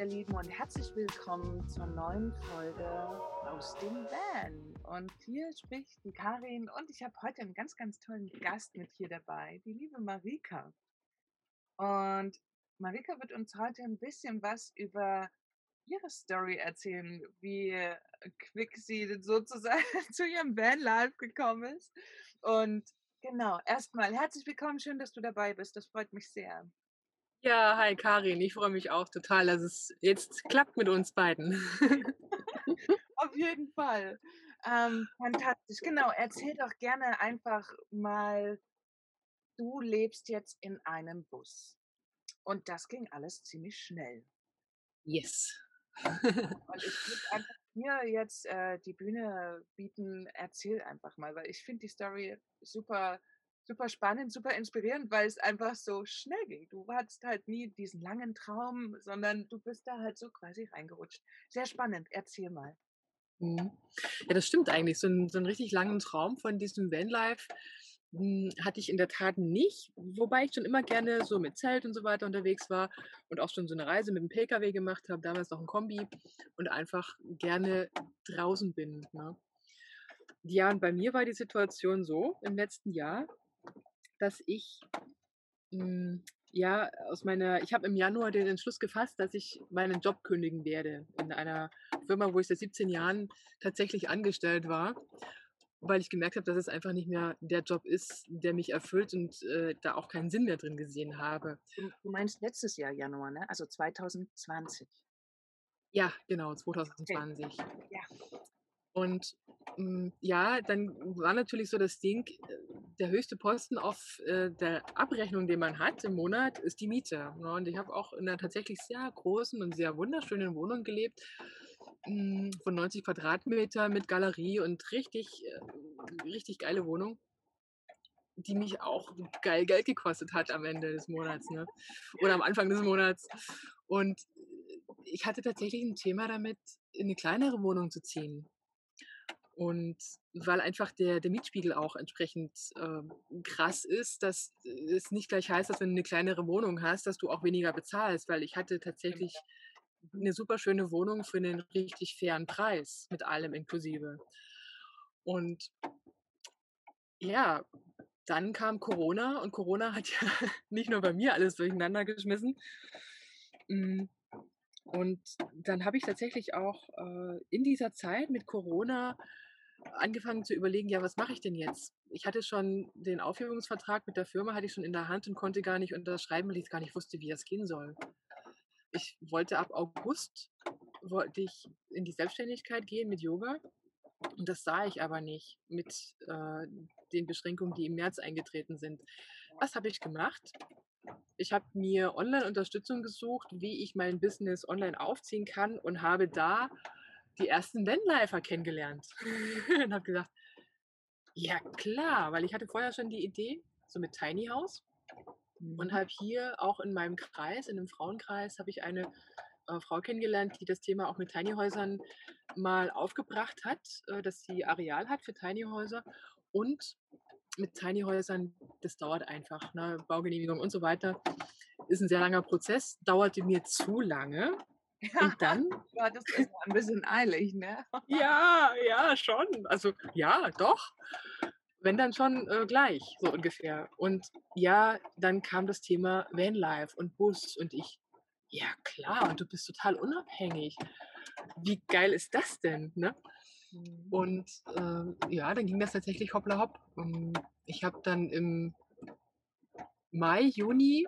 ihr Lieben, und herzlich willkommen zur neuen Folge aus dem Van. Und hier spricht die Karin und ich habe heute einen ganz, ganz tollen Gast mit hier dabei, die liebe Marika. Und Marika wird uns heute ein bisschen was über ihre Story erzählen, wie quick sie sozusagen zu ihrem Van-Life gekommen ist. Und genau, erstmal herzlich willkommen, schön, dass du dabei bist. Das freut mich sehr. Ja, hi Karin, ich freue mich auch total, dass es jetzt klappt mit uns beiden. Auf jeden Fall. Ähm, fantastisch. Genau, erzähl doch gerne einfach mal, du lebst jetzt in einem Bus. Und das ging alles ziemlich schnell. Yes. Und ich würde einfach hier jetzt äh, die Bühne bieten. Erzähl einfach mal, weil ich finde die Story super super spannend, super inspirierend, weil es einfach so schnell ging. Du hattest halt nie diesen langen Traum, sondern du bist da halt so quasi reingerutscht. Sehr spannend. Erzähl mal. Mhm. Ja, das stimmt eigentlich. So, ein, so einen richtig langen Traum von diesem Vanlife hm, hatte ich in der Tat nicht, wobei ich schon immer gerne so mit Zelt und so weiter unterwegs war und auch schon so eine Reise mit dem Pkw gemacht habe, damals noch ein Kombi und einfach gerne draußen bin. Ne? Ja, und bei mir war die Situation so im letzten Jahr, dass ich hm, ja aus meiner, ich habe im Januar den Entschluss gefasst, dass ich meinen Job kündigen werde in einer Firma, wo ich seit 17 Jahren tatsächlich angestellt war, weil ich gemerkt habe, dass es einfach nicht mehr der Job ist, der mich erfüllt und äh, da auch keinen Sinn mehr drin gesehen habe. Du meinst letztes Jahr Januar, ne? Also 2020. Ja, genau, 2020. Okay. Ja. Und hm, ja, dann war natürlich so das Ding, äh, der höchste Posten auf äh, der Abrechnung, den man hat im Monat, ist die Miete. Ne? Und ich habe auch in einer tatsächlich sehr großen und sehr wunderschönen Wohnung gelebt, hm, von 90 Quadratmeter mit Galerie und richtig, äh, richtig geile Wohnung, die mich auch geil Geld gekostet hat am Ende des Monats ne? oder am Anfang des Monats. Und ich hatte tatsächlich ein Thema damit, in eine kleinere Wohnung zu ziehen. Und weil einfach der, der Mietspiegel auch entsprechend äh, krass ist, dass es nicht gleich heißt, dass wenn du eine kleinere Wohnung hast, dass du auch weniger bezahlst, weil ich hatte tatsächlich eine super schöne Wohnung für einen richtig fairen Preis mit allem inklusive. Und ja, dann kam Corona und Corona hat ja nicht nur bei mir alles durcheinander geschmissen. Hm, und dann habe ich tatsächlich auch äh, in dieser Zeit mit Corona angefangen zu überlegen, ja, was mache ich denn jetzt? Ich hatte schon den Aufhebungsvertrag mit der Firma, hatte ich schon in der Hand und konnte gar nicht unterschreiben, weil ich gar nicht wusste, wie das gehen soll. Ich wollte ab August, wollte ich in die Selbstständigkeit gehen mit Yoga und das sah ich aber nicht mit äh, den Beschränkungen, die im März eingetreten sind. Was habe ich gemacht? Ich habe mir Online-Unterstützung gesucht, wie ich mein Business online aufziehen kann und habe da die ersten Vanlifer kennengelernt und habe gesagt, ja klar, weil ich hatte vorher schon die Idee, so mit Tiny House und mhm. habe hier auch in meinem Kreis, in einem Frauenkreis, habe ich eine äh, Frau kennengelernt, die das Thema auch mit Tiny Häusern mal aufgebracht hat, äh, dass sie Areal hat für Tiny Häuser und mit Tiny Häusern, das dauert einfach, ne? Baugenehmigung und so weiter, ist ein sehr langer Prozess, dauerte mir zu lange, und dann? Ja, das ist ein bisschen eilig, ne? ja, ja, schon. Also ja, doch. Wenn dann schon äh, gleich, so ungefähr. Und ja, dann kam das Thema Vanlife und Bus und ich, ja klar, und du bist total unabhängig. Wie geil ist das denn, ne? Mhm. Und äh, ja, dann ging das tatsächlich hoppla hopp. Und ich habe dann im Mai, Juni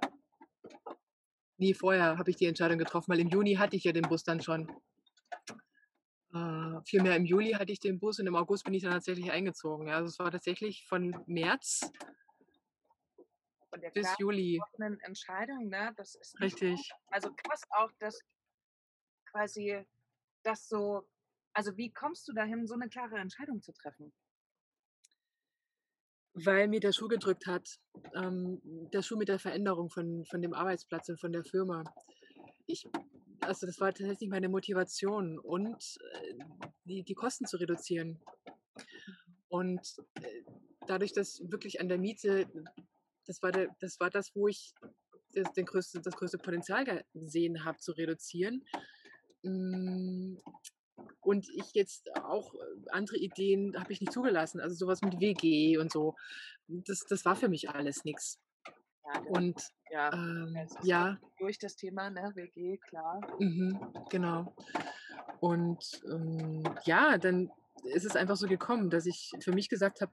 Nee, vorher habe ich die Entscheidung getroffen, weil im Juni hatte ich ja den Bus dann schon. Äh, vielmehr im Juli hatte ich den Bus und im August bin ich dann tatsächlich eingezogen. Ja, also es war tatsächlich von März bis Juli. Entscheidung, ne? Das ist richtig. Also krass auch, dass quasi das so. Also wie kommst du dahin, so eine klare Entscheidung zu treffen? Weil mir der Schuh gedrückt hat. Ähm, der Schuh mit der Veränderung von, von dem Arbeitsplatz und von der Firma. Ich, also das war tatsächlich meine Motivation und äh, die, die Kosten zu reduzieren. Und äh, dadurch, dass wirklich an der Miete, das war, der, das war das, wo ich das, den größte, das größte Potenzial gesehen habe, zu reduzieren. Mm, und ich jetzt auch andere Ideen habe ich nicht zugelassen. Also sowas mit WG und so. Das, das war für mich alles nichts. Ja, und ja, ähm, ja. durch das Thema, ne, WG, klar. Mhm, genau. Und ähm, ja, dann ist es einfach so gekommen, dass ich für mich gesagt habe,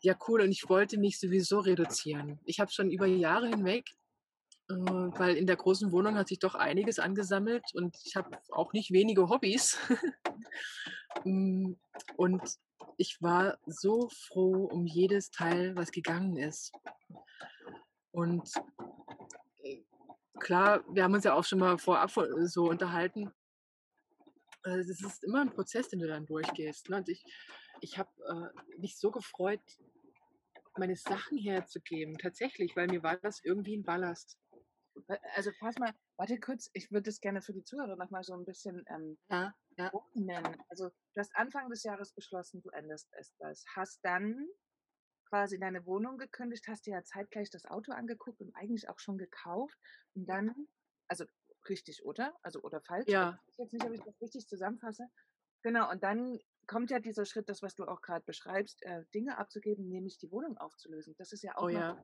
ja cool, und ich wollte mich sowieso reduzieren. Ich habe schon über Jahre hinweg, weil in der großen Wohnung hat sich doch einiges angesammelt und ich habe auch nicht wenige Hobbys. Mm, und ich war so froh um jedes Teil, was gegangen ist. Und äh, klar, wir haben uns ja auch schon mal vorab so unterhalten. Also es ist immer ein Prozess, den du dann durchgehst. Ne? Und ich, ich habe äh, mich so gefreut, meine Sachen herzugeben, tatsächlich, weil mir war das irgendwie ein Ballast. Also pass mal, warte kurz, ich würde das gerne für die Zuhörer nochmal so ein bisschen ähm, ja, ja. nennen. Also du hast Anfang des Jahres beschlossen, du änderst es das. Hast dann quasi deine Wohnung gekündigt, hast dir ja zeitgleich das Auto angeguckt und eigentlich auch schon gekauft. Und dann, also richtig, oder? Also oder falsch? Ja. Ich weiß jetzt nicht, ob ich das richtig zusammenfasse. Genau, und dann kommt ja dieser Schritt, das, was du auch gerade beschreibst, äh, Dinge abzugeben, nämlich die Wohnung aufzulösen. Das ist ja auch oh, ja.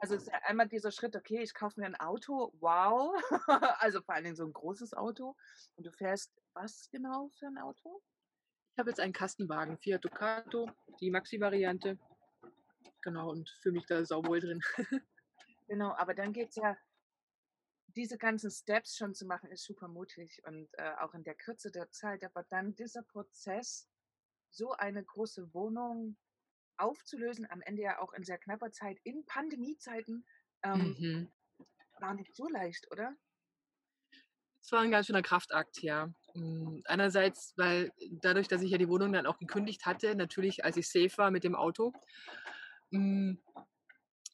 also es ist ja einmal dieser Schritt, okay, ich kaufe mir ein Auto, wow, also vor allen Dingen so ein großes Auto. Und du fährst was genau für ein Auto? Ich habe jetzt einen Kastenwagen, Fiat Ducato, die Maxi-Variante. Genau, und fühle mich da sauwohl drin. genau, aber dann geht es ja, diese ganzen Steps schon zu machen, ist super mutig und äh, auch in der Kürze der Zeit. Aber dann dieser Prozess, so eine große Wohnung aufzulösen, am Ende ja auch in sehr knapper Zeit, in Pandemiezeiten, ähm, mhm. war nicht so leicht, oder? Es war ein ganz schöner Kraftakt, ja. Hm, einerseits, weil dadurch, dass ich ja die Wohnung dann auch gekündigt hatte, natürlich als ich safe war mit dem Auto, hm,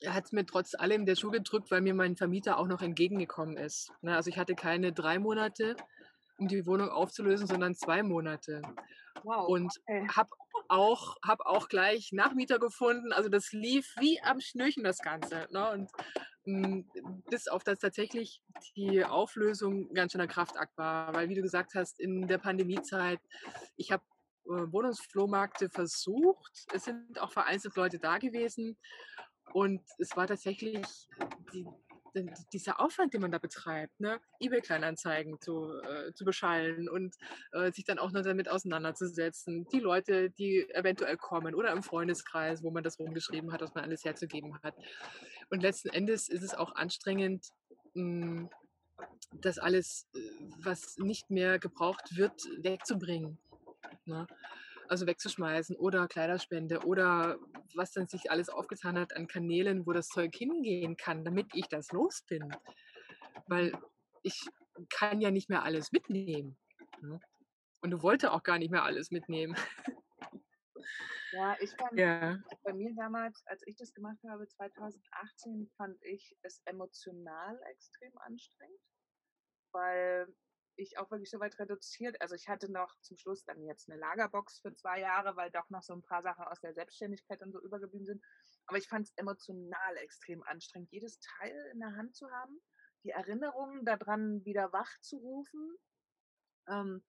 hat es mir trotz allem der Schuh gedrückt, weil mir mein Vermieter auch noch entgegengekommen ist. Ne, also ich hatte keine drei Monate, um die Wohnung aufzulösen, sondern zwei Monate. Wow. Und okay. habe auch, hab auch gleich Nachmieter gefunden. Also das lief wie am Schnürchen das Ganze. Ne? Und hm, bis auf das tatsächlich die Auflösung ganz schöner Kraftakt war. Weil wie du gesagt hast, in der Pandemiezeit, ich habe äh, Wohnungsflohmärkte versucht. Es sind auch vereinzelt Leute da gewesen. Und es war tatsächlich die, die, dieser Aufwand, den man da betreibt, ne? Ebay-Kleinanzeigen zu, äh, zu beschallen und äh, sich dann auch noch damit auseinanderzusetzen. Die Leute, die eventuell kommen oder im Freundeskreis, wo man das rumgeschrieben hat, was man alles herzugeben hat. Und letzten Endes ist es auch anstrengend, hm, das alles, äh, was nicht mehr gebraucht wird, wegzubringen. Ne? Also wegzuschmeißen oder Kleiderspende oder was dann sich alles aufgetan hat an Kanälen, wo das Zeug hingehen kann, damit ich das los bin. Weil ich kann ja nicht mehr alles mitnehmen. Ne? Und du wollte auch gar nicht mehr alles mitnehmen. Ja, ich fand ja. bei mir damals, als ich das gemacht habe, 2018, fand ich es emotional extrem anstrengend, weil ich auch wirklich so weit reduziert. Also ich hatte noch zum Schluss dann jetzt eine Lagerbox für zwei Jahre, weil doch noch so ein paar Sachen aus der Selbstständigkeit und so übergeblieben sind. Aber ich fand es emotional extrem anstrengend, jedes Teil in der Hand zu haben, die Erinnerungen daran wieder wach zu rufen. Ähm,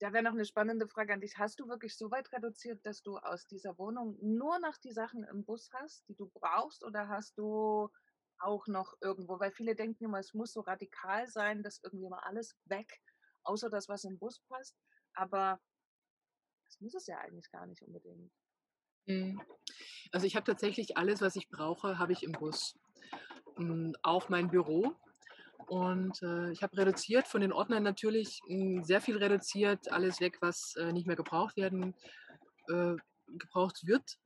da wäre noch eine spannende Frage an dich. Hast du wirklich so weit reduziert, dass du aus dieser Wohnung nur noch die Sachen im Bus hast, die du brauchst, oder hast du auch noch irgendwo, weil viele denken immer, es muss so radikal sein, dass irgendwie mal alles weg, außer das, was im Bus passt. Aber das muss es ja eigentlich gar nicht unbedingt. Mhm. Also ich habe tatsächlich alles, was ich brauche, habe ich im Bus. Hm, auch mein Büro. Und äh, ich habe reduziert von den Ordnern natürlich mh, hm, sehr viel reduziert, alles weg, was äh, nicht mehr gebraucht werden, äh, gebraucht wird.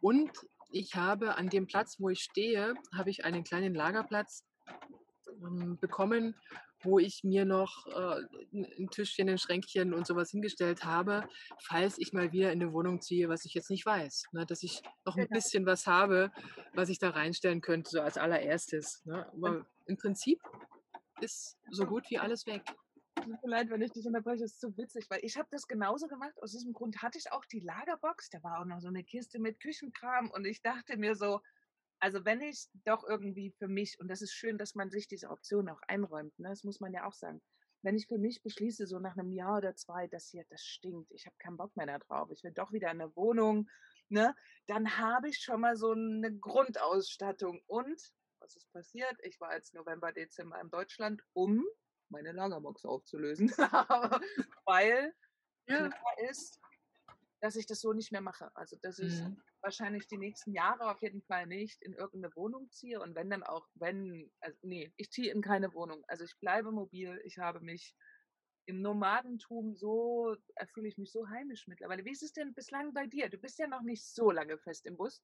Und ich habe an dem Platz, wo ich stehe, habe ich einen kleinen Lagerplatz ähm, bekommen, wo ich mir noch äh, ein Tischchen, ein Schränkchen und sowas hingestellt habe, falls ich mal wieder in eine Wohnung ziehe, was ich jetzt nicht weiß. Ne? Dass ich noch ein genau. bisschen was habe, was ich da reinstellen könnte, so als allererstes. Ne? Aber im Prinzip ist so gut wie alles weg. Tut mir leid, wenn ich dich unterbreche, das ist so witzig, weil ich habe das genauso gemacht. Aus diesem Grund hatte ich auch die Lagerbox. Da war auch noch so eine Kiste mit Küchenkram und ich dachte mir so, Also wenn ich doch irgendwie für mich, und das ist schön, dass man sich diese Option auch einräumt, ne? das muss man ja auch sagen, wenn ich für mich beschließe, so nach einem Jahr oder zwei, das hier, das stinkt, ich habe keinen Bock mehr darauf, ich will doch wieder in eine Wohnung, ne, dann habe ich schon mal so eine Grundausstattung. Und was ist passiert? Ich war jetzt November, Dezember in Deutschland, um meine Lagerbox aufzulösen, weil ja. klar ist, dass ich das so nicht mehr mache. Also, dass ich mhm. wahrscheinlich die nächsten Jahre auf jeden Fall nicht in irgendeine Wohnung ziehe und wenn dann auch, wenn, also nee, ich ziehe in keine Wohnung. Also ich bleibe mobil, ich habe mich im Nomadentum so, fühle ich mich so heimisch mittlerweile. Wie ist es denn bislang bei dir? Du bist ja noch nicht so lange fest im Bus.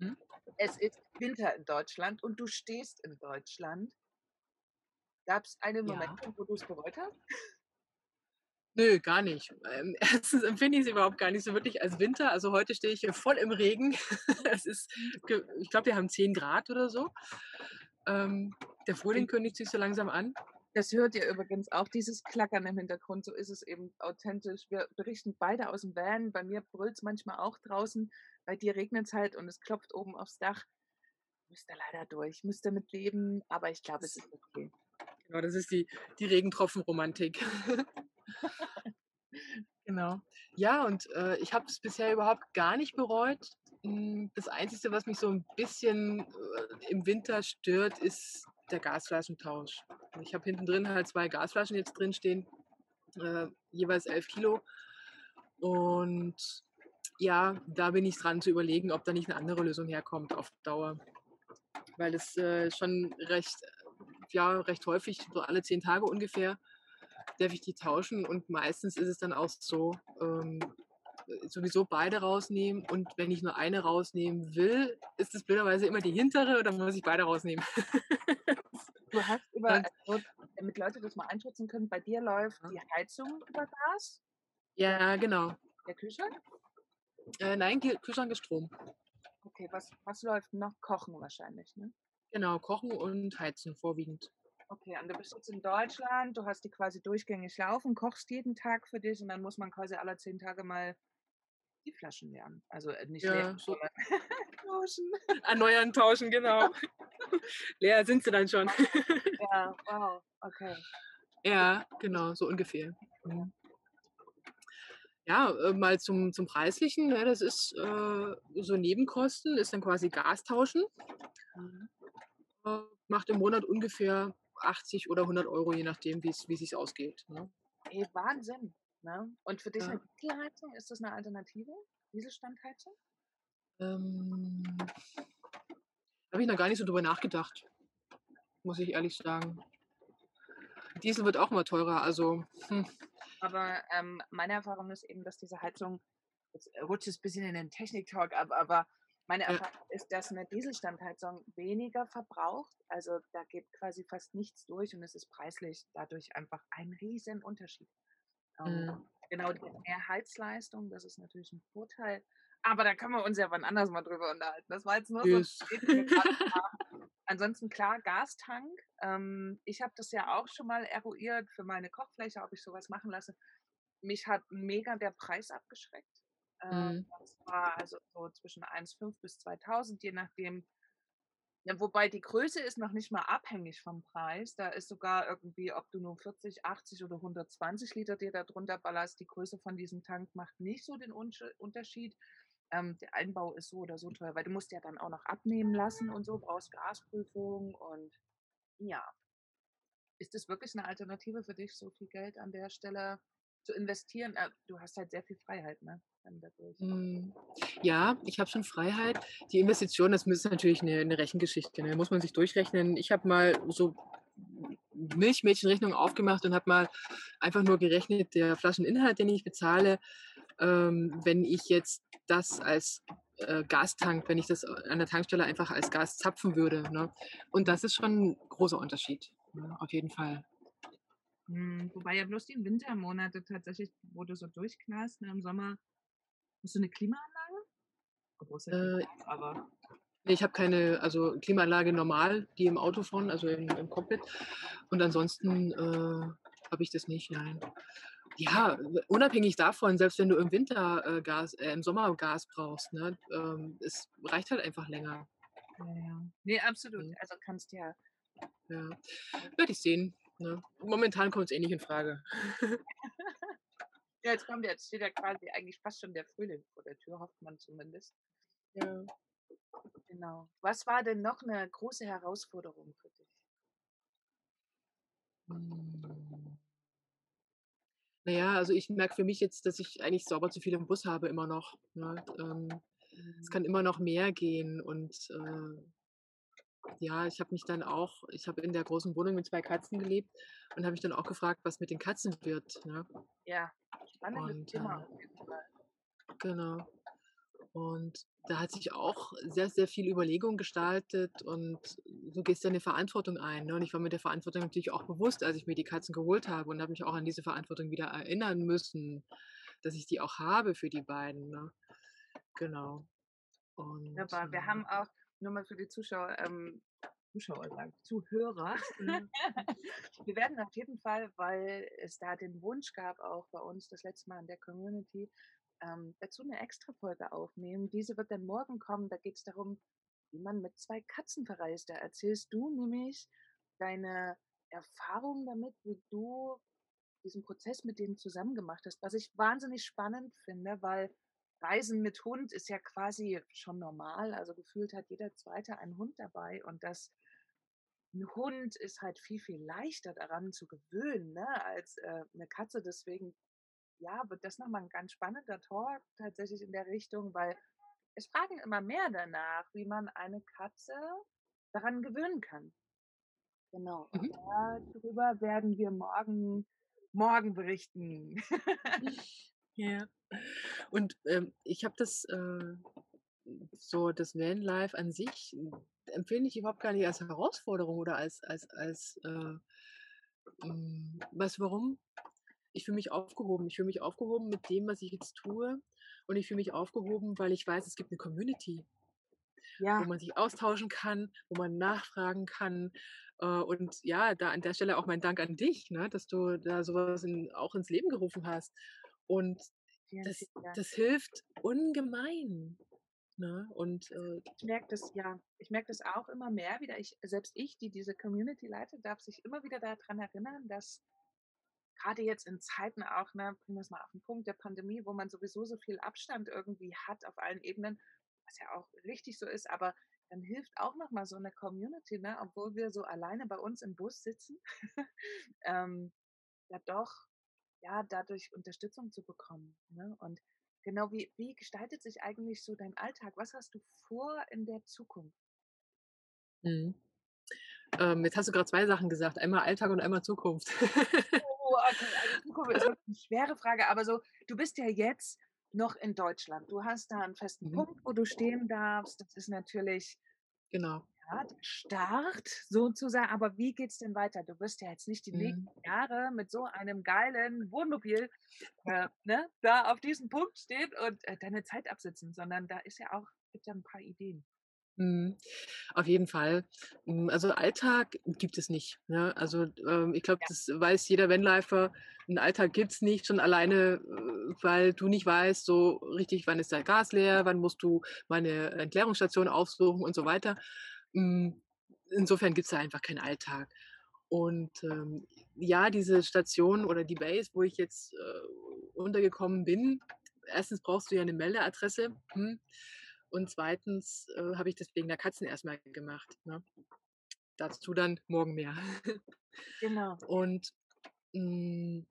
Hm? Es ist Winter in Deutschland und du stehst in Deutschland. Gab es einen Moment, ja. wo du es bereut hast? Nö, gar nicht. Ähm, erstens empfinde ich es überhaupt gar nicht so wirklich als Winter. Also heute stehe ich hier voll im Regen. es ist, ich glaube, wir haben 10 Grad oder so. Ähm, der Frühling kündigt sich so langsam an. Das hört ihr übrigens auch, dieses Klackern im Hintergrund. So ist es eben authentisch. Wir berichten beide aus dem Van. Bei mir brüllt es manchmal auch draußen. Bei dir regnet es halt und es klopft oben aufs Dach. Müsste leider durch, müsste mit leben, aber ich glaube, es ist okay. Genau, das ist die, die Regentropfenromantik. genau. Ja, und äh, ich habe es bisher überhaupt gar nicht bereut. Hm, das Einzige, was mich so ein bisschen äh, im Winter stört, ist der Gasflaschentausch. Ich habe hinten drin halt zwei Gasflaschen jetzt drin stehen, äh, jeweils 11 Kilo. Und ja, da bin ich dran zu überlegen, ob da nicht eine andere Lösung herkommt auf Dauer. Weil es äh, schon recht, ja, recht häufig, so alle zehn Tage ungefähr, darf ich die tauschen und meistens ist es dann auch so, ähm, sowieso beide rausnehmen und wenn ich nur eine rausnehmen will, ist es blöderweise immer die hintere oder muss ich beide rausnehmen. du hast über, also, damit Leute das mal einschätzen können, bei dir läuft die Heizung über Gas? Ja, genau. Der Kühlschrank? Äh, nein, Kühlschrank ist Strom. Okay, was, was läuft noch? Kochen wahrscheinlich, ne? Genau, Kochen und Heizen vorwiegend. Okay, und du bist jetzt in Deutschland, du hast die quasi durchgängig laufen, kochst jeden Tag für dich und dann muss man quasi alle zehn Tage mal die Flaschen lernen. Also äh, nicht ja, leeren, so tauschen. Erneuern, tauschen, genau. Leer sind sie dann schon. ja, wow, okay. Ja, genau, so ungefähr. Mhm. Ja, äh, mal zum, zum Preislichen. Ja, ne, das ist äh, so Nebenkosten, ist dann quasi Gas tauschen. Mhm. Äh, macht im Monat ungefähr 80 oder 100 Euro, je nachdem, wie es sich ausgeht. Ne? Ey, Wahnsinn. Ne? Und für dich ja. eine Dieselheizung, ist das eine Alternative? Dieselstandheizung? Ähm, habe ich noch gar nicht so drüber nachgedacht, muss ich ehrlich sagen. Diesel wird auch immer teurer, also. Hm. Aber ähm, meine Erfahrung ist eben, dass diese Heizung, jetzt rutscht es ein bisschen in den Technik-Talk ab, aber meine Erfahrung ja. ist, dass eine Dieselstandheizung weniger verbraucht. Also da geht quasi fast nichts durch und es ist preislich dadurch einfach ein riesen Unterschied. Ähm, mhm. Genau, die mehr Heizleistung, das ist natürlich ein Vorteil. Aber da können wir uns ja wann anders mal drüber unterhalten. Das war jetzt nur yes. so. Ansonsten klar, Gastank. Ähm, ich habe das ja auch schon mal eruiert für meine Kochfläche, ob ich sowas machen lasse. Mich hat mega der Preis abgeschreckt. Ähm, mhm. Das war also so zwischen 1,5 bis 2000, je nachdem, ja, wobei die Größe ist noch nicht mal abhängig vom Preis. Da ist sogar irgendwie, ob du nur 40, 80 oder 120 Liter dir da drunter ballerst, die Größe von diesem Tank macht nicht so den Unterschied. Ähm, der Einbau ist so oder so teuer, weil du musst ja dann auch noch abnehmen lassen und so, brauchst Gasprüfung und ja. Ist das wirklich eine Alternative für dich, so viel Geld an der Stelle zu investieren? Äh, du hast halt sehr viel Freiheit, ne? Hm, ja, ich habe schon Freiheit. Die Investition, das ist natürlich eine, eine Rechengeschichte. Ne? Muss man sich durchrechnen. Ich habe mal so Milchmädchenrechnung aufgemacht und habe mal einfach nur gerechnet, der Flascheninhalt, den ich bezahle, ähm, wenn ich jetzt das als äh, Gastank, wenn ich das an der Tankstelle einfach als Gas zapfen würde. Ne? Und das ist schon ein großer Unterschied, ne? auf jeden Fall. Hm, wobei ja bloß die Wintermonate tatsächlich, wo du so durchknallst, ne, im Sommer Hast du eine Klimaanlage? Äh, aber. ich habe keine, also Klimaanlage normal, die im Auto vorne, also im, im Cockpit. Und ansonsten äh, habe ich das nicht, nein. Ja, unabhängig davon, selbst wenn du im Winter äh, Gas, äh, im Sommer Gas brauchst, ne, ähm, es reicht halt einfach länger. Ja, ja. Ne, absolut. Mhm. Also kannst ja Ja. Werde ich sehen, ne? Momentan kommt es eh nicht in Frage. Ja, jetzt kommt jetzt steht ja quasi eigentlich fast schon der Frühling vor der Tür, hofft man zumindest. Ja. Genau. Was war denn noch 'ne große Herausforderung für dich? Hm. Na ja, also ich merke für mich jetzt, dass ich eigentlich sauber zu viel im Bus habe immer noch, ne? Ähm, es Mhm. kann immer noch mehr gehen und, äh ja, ich habe mich dann auch ich habe in der großen Wohnung mit 2 Katzen gelebt und habe mich dann auch gefragt, was mit den Katzen wird, ne? Ja, spannendes Und, Thema äh Fall. genau. Und da hat sich auch sehr, sehr viel Überlegung gestaltet und du gehst ja 'ne Verantwortung ein, ne? Und ich war mir der Verantwortung natürlich auch bewusst, als ich mir die Katzen geholt habe und habe mich auch an diese Verantwortung wieder erinnern müssen, dass ich die auch habe für die beiden, ne? Genau. Und, Wunderbar. Wir ähm haben auch nur mal für die Zuschauer, ähm Zuschauer sage ich, Zuhörer. Mhm. Wir werden auf jeden Fall, weil es da den Wunsch gab, auch bei uns das letzte Mal in der Community, ähm, dazu 'ne Extrafolge aufnehmen. Diese wird dann morgen kommen. Da geht's darum, wie man mit 2 Katzen verreist. Da erzählst du nämlich deine Erfahrungen damit, wie du diesen Prozess mit denen zusammen gemacht hast, was ich wahnsinnig spannend finde, weil Reisen mit Hund ist ja quasi schon normal. Also, gefühlt hat jeder 2. einen Hund dabei und das 'n Hund ist halt viel, viel leichter daran zu gewöhnen, ne, als, äh, 'ne Katze. Deswegen, ja, wird das noch mal 'n ganz spannender Talk tatsächlich in der Richtung, weil es fragen immer mehr danach, wie man eine Katze daran gewöhnen kann. Genau, und Mhm. darüber werden wir morgen morgen berichten. Ja. Und, ähm, ich habe das, äh so das Vanlife an sich empfinde ich überhaupt gar nicht als Herausforderung oder als als als, äh hm, weißt du warum? Ich fühle mich aufgehoben. Ich fühle mich aufgehoben mit dem, was ich jetzt tue und ich fühle mich aufgehoben, weil ich weiß, es gibt 'ne Community wo Ja. man sich austauschen kann, wo man nachfragen kann. Äh, und ja, da an der Stelle auch mein Dank an dich, ne, dass du da so was in auch ins Leben gerufen hast. Und Vielen, das vielen Dank. das hilft ungemein, ne? Und, äh Ich merke das ja. Ich merke das auch immer mehr wieder. Ich selbst ich, die diese Community leitet, darf sich immer wieder da dran erinnern, dass grade jetzt in Zeiten auch, ne, bringen wir's mal auf 'n Punkt, der Pandemie, wo man sowieso so viel Abstand irgendwie hat auf allen Ebenen, was ja auch richtig so ist, aber dann hilft auch noch mal so 'ne Community, ne, obwohl wir so alleine bei uns im Bus sitzen, ähm, ja doch, ja, dadurch Unterstützung zu bekommen, ne? Und genau, wie wie gestaltet sich eigentlich so dein Alltag? Was hast du vor in der Zukunft? Mhm. Ähm, jetzt hast du grad 2 Sachen gesagt, einmal Alltag und einmal Zukunft. Oh, okay, also Zukunft ist wirklich 'ne schwere Frage, aber so, du bist ja jetzt noch in Deutschland. Du hast da 'n festen Mhm. Punkt, wo du stehen darfst. Das ist natürlich Genau. Der Start sozusa aber wie geht's denn weiter? Du wirst ja jetzt nicht die nächsten Mhm. Jahre mit so einem geilen Wohnmobil, äh, ne, da auf diesem Punkt stehen und, äh, deine Zeit absitzen, sondern da ist ja auch gibt ja 'n paar Ideen. Mhm. Auf jeden Fall. Hm, also Alltag gibt es nicht, ne? Also, ähm, ich glaube, Ja. das weiß jeder Vanlifer. 'N Alltag gibt's nicht, schon alleine, äh, weil du nicht weißt so richtig, wann ist dein Gas leer, wann musst du mal 'ne Entleerungsstation aufsuchen und so weiter. Hm, insofern gibt's da einfach keinen Alltag. Und, ähm, ja, diese Station oder die Base, wo ich jetzt, äh, untergekommen bin 1. brauchst du ja 'ne Meldeadresse, hm, und 2. äh, habe ich das wegen der Katzen erst mal gemacht, ne? Dazu dann morgen mehr. Genau. Und,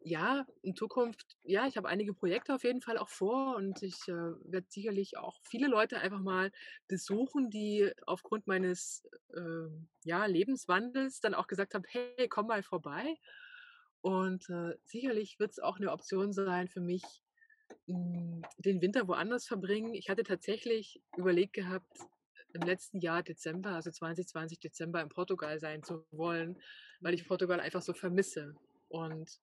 ja, in Zukunft ja, ich habe einige Projekte auf jeden Fall auch vor und ich, äh, werde sicherlich auch viele Leute einfach mal besuchen, die aufgrund meines, ähm, ja, Lebenswandels dann auch gesagt haben: „Hey, komm mal vorbei.“ Und, äh, sicherlich wird's auch 'ne Option sein für mich, hm, den Winter woanders verbringen. Ich hatte tatsächlich überlegt gehabt, im letzten Jahr Dezember, also 2020 Dezember in Portugal sein zu wollen, weil ich. Portugal einfach so vermisse. Und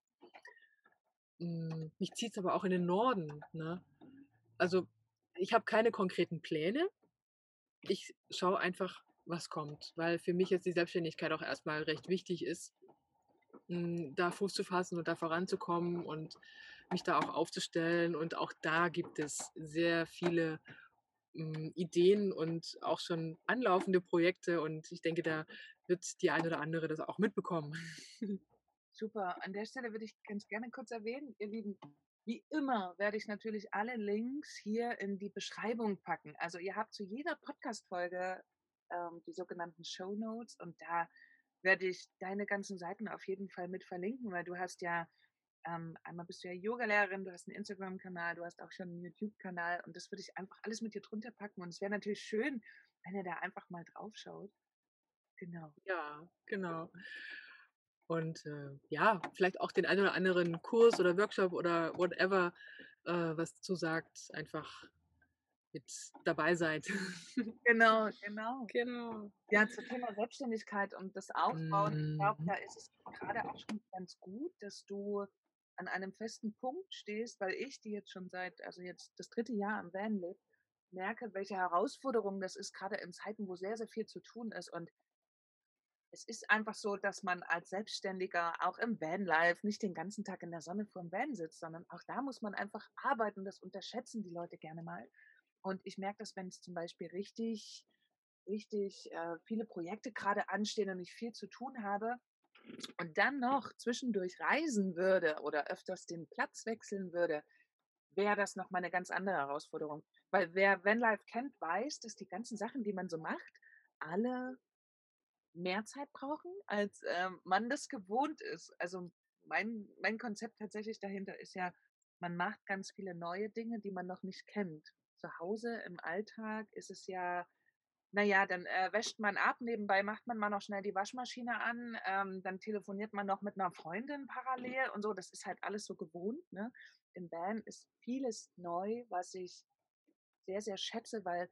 hm, mich zieht's aber auch in den Norden, ne? Also, ich habe keine konkreten Pläne. Ich schaue einfach, was kommt, weil für mich jetzt die Selbstständigkeit auch erst mal recht wichtig ist, hm, da Fuß zu fassen und da voranzukommen und mich da auch aufzustellen. Und auch da gibt es sehr viele hm, Ideen und auch schon anlaufende Projekte und ich denke, da wird die eine oder andere das auch mitbekommen. Super. An der Stelle würde ich ganz gerne kurz erwähnen, ihr Lieben, wie immer werde ich natürlich alle Links hier in die Beschreibung packen. Also ihr habt zu jeder Podcast-Folge ähm, die sogenannten Show Notes und da werde ich deine ganzen Seiten auf jeden Fall mit verlinken, weil du hast ja ähm, einmal bist du ja Yogalehrerin, du hast einen Instagram-Kanal, du hast auch schon einen YouTube-Kanal und das würde ich einfach alles mit dir drunter packen. Und es wäre natürlich schön, wenn ihr da einfach mal drauf schaut. Genau. Ja, genau. Und äh, ja, vielleicht auch den einen oder anderen Kurs oder Workshop oder whatever, äh, was dazu sagt, einfach mit dabei seid. Genau, genau. Genau. Ja, zum Thema Selbstständigkeit und das Aufbauen, ich glaube, da ist es gerade auch schon ganz gut, dass du an einem festen Punkt stehst, weil ich, die jetzt schon seit, also jetzt das dritte Jahr am Van lebt, merke, welche Herausforderung das ist, gerade in Zeiten, wo sehr, sehr viel zu tun ist. Und es ist einfach so, dass man als Selbstständiger auch im Vanlife nicht den ganzen Tag in der Sonne vor dem Van sitzt, sondern auch da muss man einfach arbeiten. Das unterschätzen die Leute gerne mal. Und ich merke das, wenn es zum Beispiel richtig, richtig äh, viele Projekte gerade anstehen und ich viel zu tun habe, und dann noch zwischendurch reisen würde oder öfters den Platz wechseln würde, wäre das nochmal eine ganz andere Herausforderung. Weil wer Vanlife kennt, weiß, dass die ganzen Sachen, die man so macht, alle mehr Zeit brauchen, als ähm, man das gewohnt ist. Also mein, mein Konzept tatsächlich dahinter ist ja, man macht ganz viele neue Dinge, die man noch nicht kennt. Zu Hause im Alltag ist es ja naja, dann äh, wäscht man ab, nebenbei macht man mal noch schnell die Waschmaschine an, ähm, dann telefoniert man noch mit einer Freundin parallel und so. Das ist halt alles so gewohnt. Ne? Im Band ist vieles neu, was ich sehr, sehr schätze, weil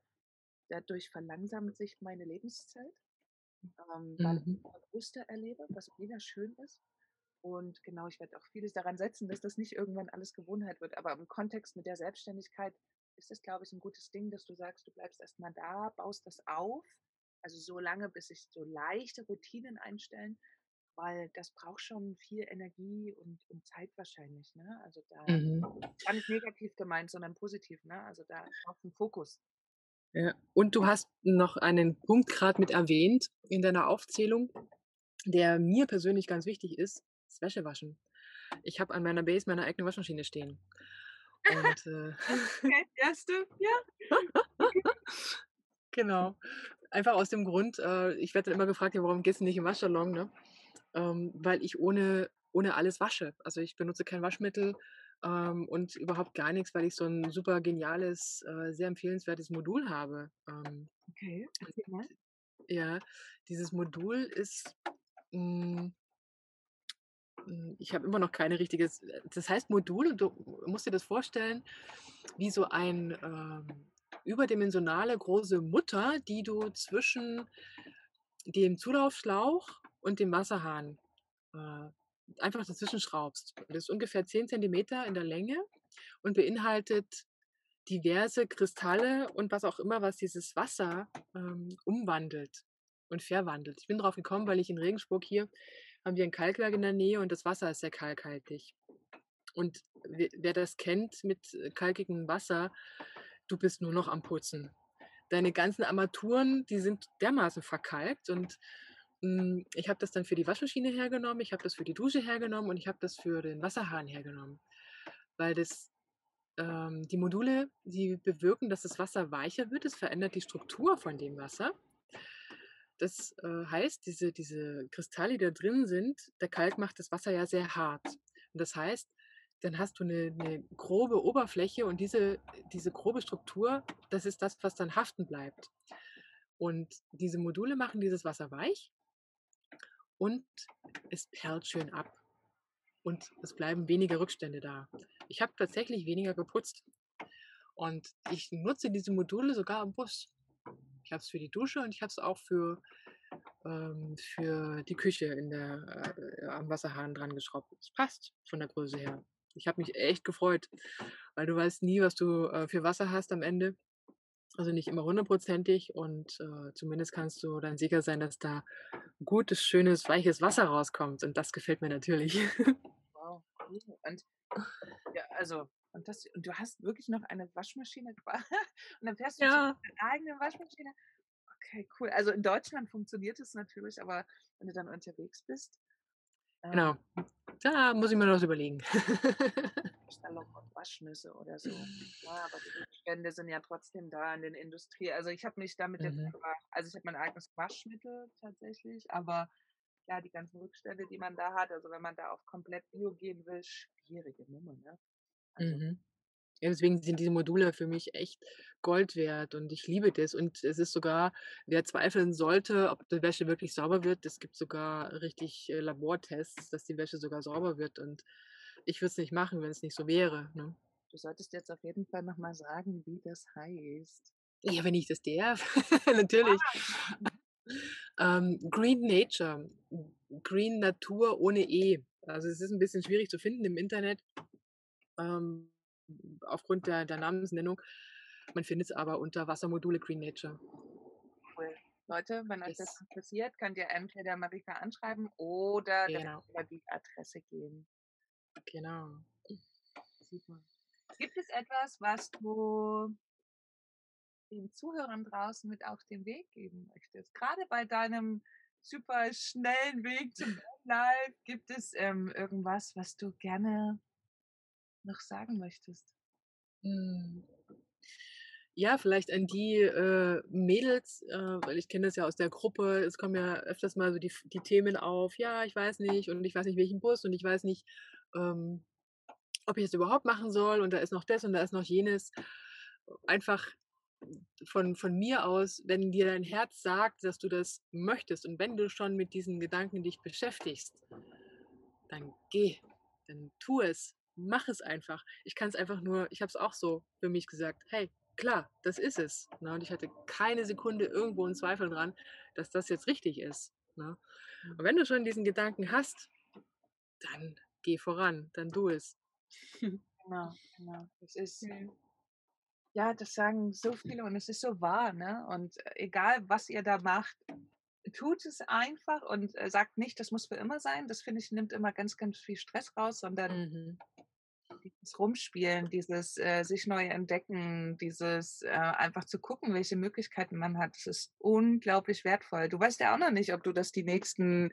dadurch verlangsamt sich meine Lebenszeit, ähm, weil ich mhm. bewusster erlebe, was mega schön ist. Und genau, ich werde auch vieles daran setzen, dass das nicht irgendwann alles Gewohnheit wird. Aber im Kontext mit der Selbstständigkeit ist es, glaube ich, ein gutes Ding, dass du sagst, du bleibst erstmal da, baust das auf. Also so lange, bis sich so leichte Routinen einstellen, weil das braucht schon viel Energie und, und Zeit wahrscheinlich. Ne? Also da mhm. gar nicht negativ gemeint, sondern positiv. Ne? Also da braucht ein Fokus. Ja. Und du hast noch einen Punkt gerade mit erwähnt in deiner Aufzählung, der mir persönlich ganz wichtig ist, das Wäschewaschen. Ich habe an meiner Base meine eigene Waschmaschine stehen. Und, äh, okay, erste, ja. genau. Einfach aus dem Grund, äh, ich werde dann immer gefragt, ja, warum gehst du nicht im Waschsalon, ne? Ähm, weil ich ohne, ohne alles wasche. Also ich benutze kein Waschmittel ähm, und überhaupt gar nichts, weil ich so ein super geniales, äh, sehr empfehlenswertes Modul habe. Ähm, okay, erzähl mal. Ja, dieses Modul ist, mh, hm, hm, ich habe immer noch keine richtiges, äh, das heißt Modul, du musst dir das vorstellen, wie so ein ähm, überdimensionale große Mutter, die du zwischen dem Zulaufschlauch und dem Wasserhahn äh, einfach dazwischen schraubst. Das ist ungefähr 10 cm in der Länge und beinhaltet diverse Kristalle und was auch immer, was dieses Wasser ähm, umwandelt und verwandelt. Ich bin drauf gekommen, weil ich in Regensburg hier haben wir ein Kalkwerk in der Nähe und das Wasser ist sehr kalkhaltig. Und wer das kennt mit äh, kalkigem Wasser, du bist nur noch am Putzen. Deine ganzen Armaturen, die sind dermaßen verkalkt und ich habe das dann für die Waschmaschine hergenommen, ich habe das für die Dusche hergenommen und ich habe das für den Wasserhahn hergenommen. Weil das, ähm, die Module, die bewirken, dass das Wasser weicher wird, es verändert die Struktur von dem Wasser das äh, heißt, diese, diese Kristalle, die da drin sind, der Kalk macht das Wasser ja sehr hart. Und das heißt, dann hast du eine, eine, grobe Oberfläche und diese, diese grobe Struktur, das ist das, was dann haften bleibt. Und diese Module machen dieses Wasser weich und es perlt schön ab. Und es bleiben weniger Rückstände da. Ich habe tatsächlich weniger geputzt. Und ich nutze diese Module sogar am Bus. Ich habe es für die Dusche und ich habe es auch für, ähm, für die Küche in der, äh, am Wasserhahn dran geschraubt. Es passt von der Größe her. Ich habe mich echt gefreut, weil du weißt nie, was du äh, für Wasser hast am Ende. Also nicht immer hundertprozentig und äh, zumindest kannst du dann sicher sein, dass da gutes, schönes, weiches Wasser rauskommt. Und das gefällt mir natürlich. Wow, cool. Und ja, also Und, das, und du hast wirklich noch eine Waschmaschine und dann fährst du ja. mit deiner eigenen Waschmaschine. Okay, cool. Also in Deutschland funktioniert es natürlich, aber wenn du dann unterwegs bist. Genau. Ähm, da muss ich mir noch was überlegen. und Waschnüsse oder so. Ja, aber die Rückstände sind ja trotzdem da in den Industrie. Also ich habe mich damit mhm. jetzt, also ich habe mein eigenes Waschmittel tatsächlich, aber ja, die ganzen Rückstände, die man da hat, also wenn man da auf komplett Bio gehen will, schwierige Nummer, ne? Also, mhm. Ja, deswegen sind diese Module für mich echt Gold wert und ich liebe das. Und es ist sogar, wer zweifeln sollte, ob die Wäsche wirklich sauber wird, es gibt sogar richtig äh, Labortests, dass die Wäsche sogar sauber wird. Und ich würde es nicht machen, wenn es nicht so wäre. Ne? Du solltest jetzt auf jeden Fall nochmal sagen, wie das heißt. Ja, wenn ich das darf, natürlich. Ah. ähm, Green Nature, Green Natur ohne E. Also es ist ein bisschen schwierig zu finden im Internet. Ähm, aufgrund der, der Namensnennung. Man findet es aber unter Wassermodule Green Nature. Cool. Leute, wenn euch das interessiert, könnt ihr entweder Marika anschreiben oder genau. über die Adresse gehen. Genau. Super. Gibt es etwas, was du den Zuhörern draußen mit auf den Weg geben möchtest? Gerade bei deinem super schnellen Weg zum Live, gibt es ähm, irgendwas, was du gerne noch sagen möchtest? Hm. Ja, vielleicht an die äh, Mädels, äh, weil ich kenne das ja aus der Gruppe, es kommen ja öfters mal so die, die Themen auf, ja, ich weiß nicht und ich weiß nicht welchen Bus und ich weiß nicht, ähm, ob ich es überhaupt machen soll und da ist noch das und da ist noch jenes. Einfach von, von mir aus, wenn dir dein Herz sagt, dass du das möchtest und wenn du schon mit diesen Gedanken dich beschäftigst, dann geh, dann tu es, mach es einfach. Ich kann es einfach nur, ich habe es auch so für mich gesagt, hey, klar, das ist es. Ne? Und ich hatte keine Sekunde irgendwo einen Zweifel dran, dass das jetzt richtig ist. Ne? Und wenn du schon diesen Gedanken hast, dann geh voran, dann du es. Genau, genau. Das ist, ja, das sagen so viele und es ist so wahr, ne? Und äh, egal, was ihr da macht, tut es einfach und äh, sagt nicht, das muss für immer sein. Das finde ich nimmt immer ganz, ganz viel Stress raus, sondern mhm dieses Rumspielen, dieses äh, sich neu entdecken, dieses äh, einfach zu gucken, welche Möglichkeiten man hat, das ist unglaublich wertvoll. Du weißt ja auch noch nicht, ob du das die nächsten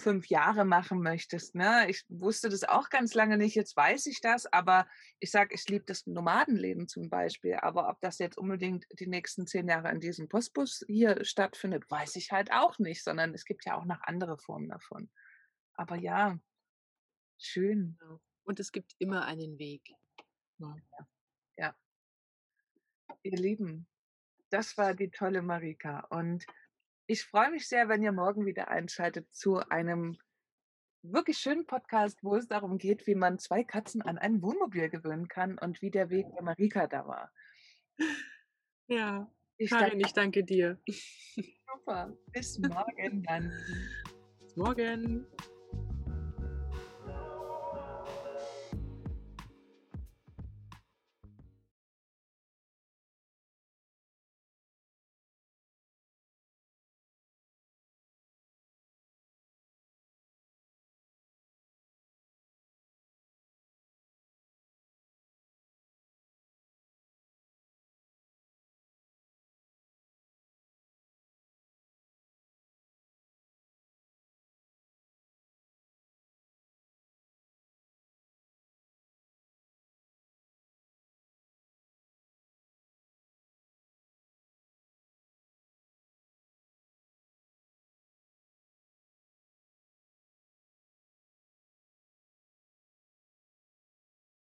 fünf Jahre machen möchtest. Ne? Ich wusste das auch ganz lange nicht, jetzt weiß ich das, aber ich sage, ich liebe das Nomadenleben zum Beispiel. Aber ob das jetzt unbedingt die nächsten zehn Jahre in diesem Postbus hier stattfindet, weiß ich halt auch nicht, sondern es gibt ja auch noch andere Formen davon. Aber ja, schön. Und es gibt immer einen Weg. Ja. ja. Ihr Lieben, das war die tolle Marika. Und ich freue mich sehr, wenn ihr morgen wieder einschaltet zu einem wirklich schönen Podcast, wo es darum geht, wie man zwei Katzen an ein Wohnmobil gewöhnen kann und wie der Weg der Marika da war. Ja, ich Karin, danke, ich danke dir. Super. Bis morgen dann. Bis morgen.